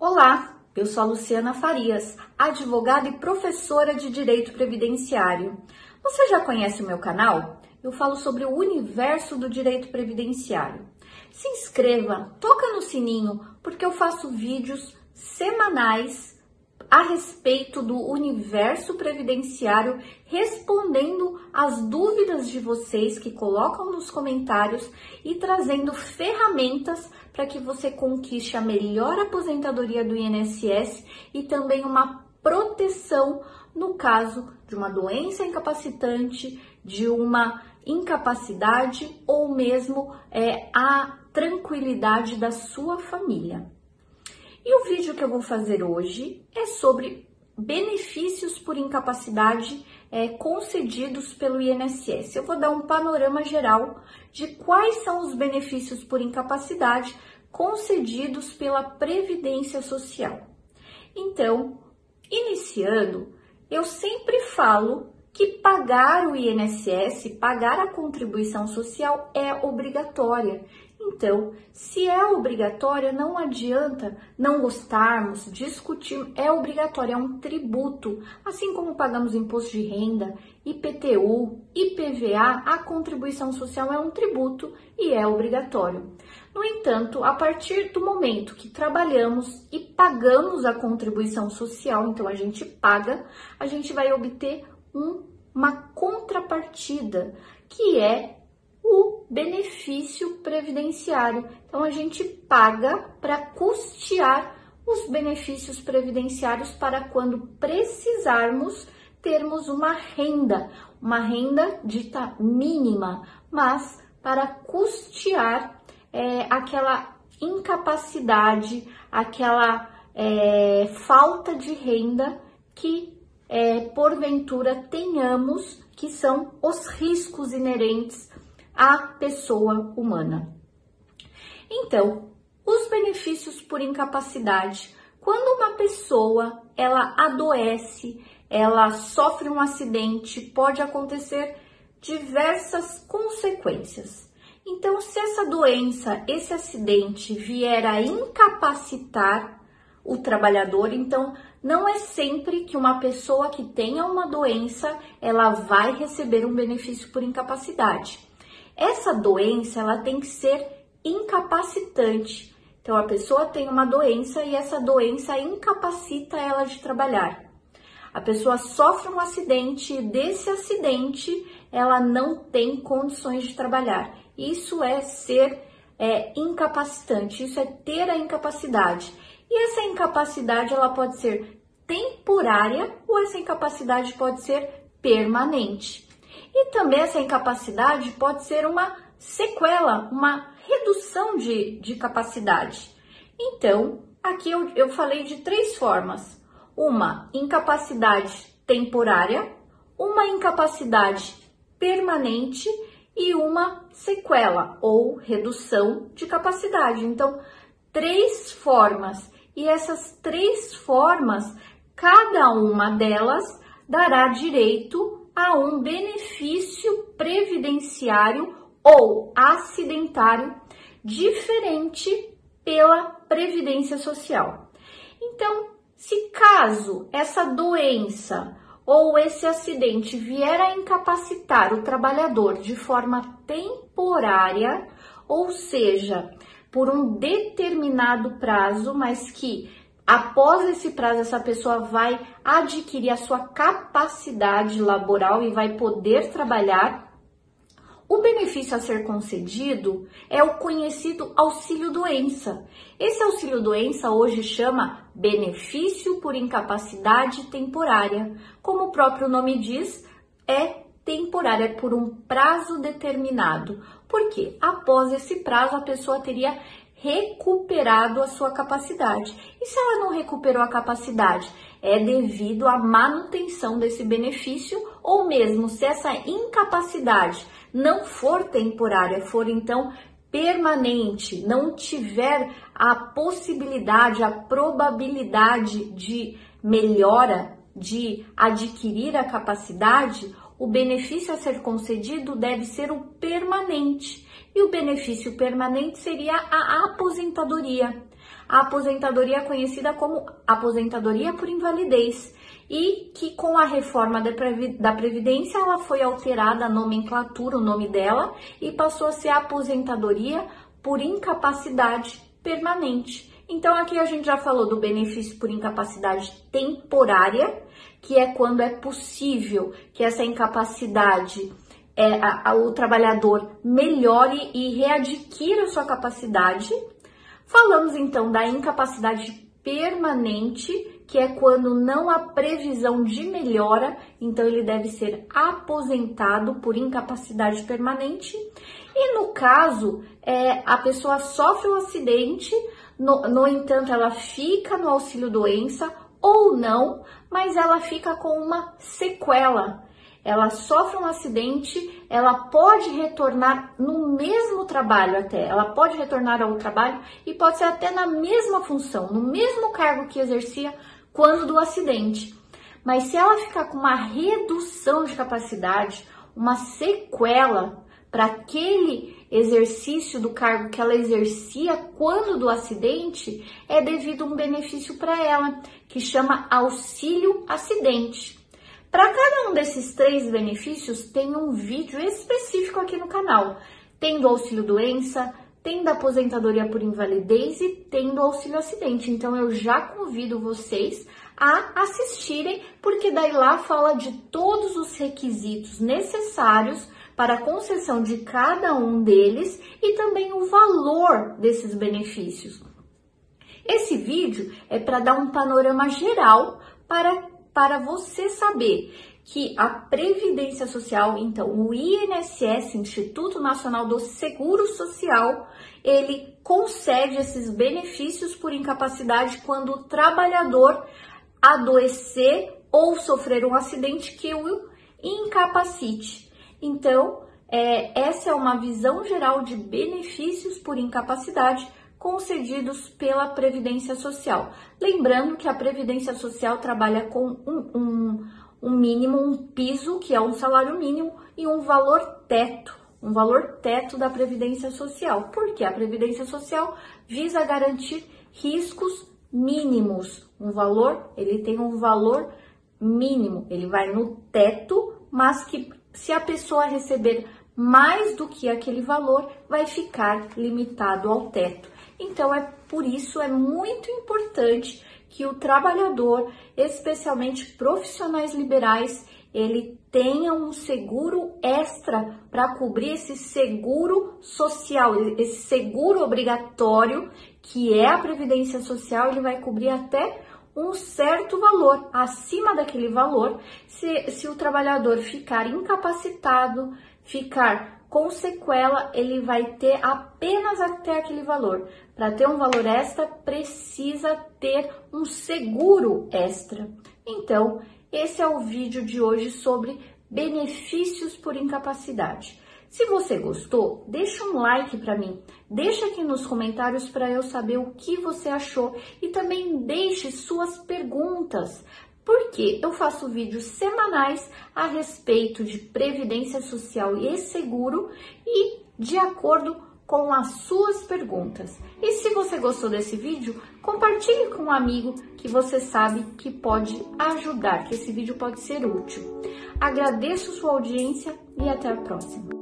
Olá, eu sou a Luciana Farias, advogada e professora de Direito Previdenciário. Você já conhece o meu canal? Eu falo sobre o universo do direito previdenciário. Se inscreva, toca no sininho, porque eu faço vídeos semanais a respeito do universo previdenciário, respondendo as dúvidas de vocês que colocam nos comentários e trazendo ferramentas para que você conquiste a melhor aposentadoria do INSS e também uma proteção no caso de uma doença incapacitante, de uma incapacidade ou mesmo é, a tranquilidade da sua família. E o vídeo que eu vou fazer hoje é sobre benefícios por incapacidade é, concedidos pelo INSS. Eu vou dar um panorama geral de quais são os benefícios por incapacidade concedidos pela Previdência Social. Então, iniciando, eu sempre falo que pagar o INSS, pagar a contribuição social é obrigatória. Então, se é obrigatória, não adianta não gostarmos, discutir, é obrigatório, é um tributo. Assim como pagamos imposto de renda, IPTU, IPVA, a contribuição social é um tributo e é obrigatório. No entanto, a partir do momento que trabalhamos e pagamos a contribuição social, então a gente paga, a gente vai obter um, uma contrapartida, que é o benefício previdenciário. Então a gente paga para custear os benefícios previdenciários para quando precisarmos termos uma renda, uma renda dita mínima, mas para custear é, aquela incapacidade, aquela é, falta de renda que é, porventura tenhamos, que são os riscos inerentes à pessoa humana. Então, os benefícios por incapacidade. Quando uma pessoa ela adoece, ela sofre um acidente, pode acontecer diversas consequências. Então, se essa doença, esse acidente vier a incapacitar o trabalhador, então não é sempre que uma pessoa que tenha uma doença, ela vai receber um benefício por incapacidade. Essa doença, ela tem que ser incapacitante. Então a pessoa tem uma doença e essa doença incapacita ela de trabalhar. A pessoa sofre um acidente e desse acidente ela não tem condições de trabalhar. Isso é ser é, incapacitante, isso é ter a incapacidade. E essa incapacidade ela pode ser temporária ou essa incapacidade pode ser permanente. E também essa incapacidade pode ser uma sequela, uma redução de, de capacidade. Então, aqui eu, eu falei de três formas: uma incapacidade temporária, uma incapacidade permanente e uma sequela ou redução de capacidade. Então, três formas, e essas três formas, cada uma delas dará direito a um benefício previdenciário ou acidentário diferente pela Previdência Social. Então, se caso essa doença ou esse acidente vier a incapacitar o trabalhador de forma temporária, ou seja, por um determinado prazo, mas que após esse prazo essa pessoa vai adquirir a sua capacidade laboral e vai poder trabalhar o benefício a ser concedido é o conhecido auxílio doença. Esse auxílio doença hoje chama benefício por incapacidade temporária. Como o próprio nome diz, é temporária, é por um prazo determinado. Porque após esse prazo a pessoa teria recuperado a sua capacidade. E se ela não recuperou a capacidade? É devido à manutenção desse benefício ou mesmo se essa incapacidade não for temporária, for então permanente, não tiver a possibilidade, a probabilidade de melhora, de adquirir a capacidade, o benefício a ser concedido deve ser o permanente. E o benefício permanente seria a aposentadoria. a aposentadoria conhecida como aposentadoria por invalidez e que com a reforma da Previdência ela foi alterada a nomenclatura, o nome dela, e passou a ser aposentadoria por incapacidade permanente. Então aqui a gente já falou do benefício por incapacidade temporária, que é quando é possível que essa incapacidade é, a, a, o trabalhador melhore e readquira sua capacidade. Falamos então da incapacidade permanente, que é quando não há previsão de melhora, então ele deve ser aposentado por incapacidade permanente. E no caso, é, a pessoa sofre um acidente, no, no entanto, ela fica no auxílio doença ou não, mas ela fica com uma sequela ela sofre um acidente, ela pode retornar no mesmo trabalho até, ela pode retornar ao trabalho e pode ser até na mesma função, no mesmo cargo que exercia quando do acidente. Mas se ela ficar com uma redução de capacidade, uma sequela para aquele exercício do cargo que ela exercia quando do acidente, é devido a um benefício para ela, que chama auxílio acidente. Para cada um desses três benefícios, tem um vídeo específico aqui no canal. Tem do auxílio doença, tem da aposentadoria por invalidez e tem do auxílio acidente. Então eu já convido vocês a assistirem, porque daí lá fala de todos os requisitos necessários para a concessão de cada um deles e também o valor desses benefícios. Esse vídeo é para dar um panorama geral para para você saber que a Previdência Social, então o INSS, Instituto Nacional do Seguro Social, ele concede esses benefícios por incapacidade quando o trabalhador adoecer ou sofrer um acidente que o incapacite. Então, é, essa é uma visão geral de benefícios por incapacidade concedidos pela Previdência Social. Lembrando que a Previdência Social trabalha com um, um, um mínimo, um piso, que é um salário mínimo, e um valor teto, um valor teto da Previdência Social. Porque a Previdência Social visa garantir riscos mínimos. Um valor, ele tem um valor mínimo, ele vai no teto, mas que se a pessoa receber mais do que aquele valor, vai ficar limitado ao teto. Então é por isso é muito importante que o trabalhador, especialmente profissionais liberais, ele tenha um seguro extra para cobrir esse seguro social, esse seguro obrigatório que é a previdência social, ele vai cobrir até um certo valor. Acima daquele valor, se, se o trabalhador ficar incapacitado, ficar com sequela, ele vai ter apenas até aquele valor. Para ter um valor extra, precisa ter um seguro extra. Então, esse é o vídeo de hoje sobre benefícios por incapacidade. Se você gostou, deixa um like para mim, deixa aqui nos comentários para eu saber o que você achou e também deixe suas perguntas porque eu faço vídeos semanais a respeito de previdência social e seguro e de acordo com as suas perguntas. E se você gostou desse vídeo, compartilhe com um amigo que você sabe que pode ajudar, que esse vídeo pode ser útil. Agradeço sua audiência e até a próxima.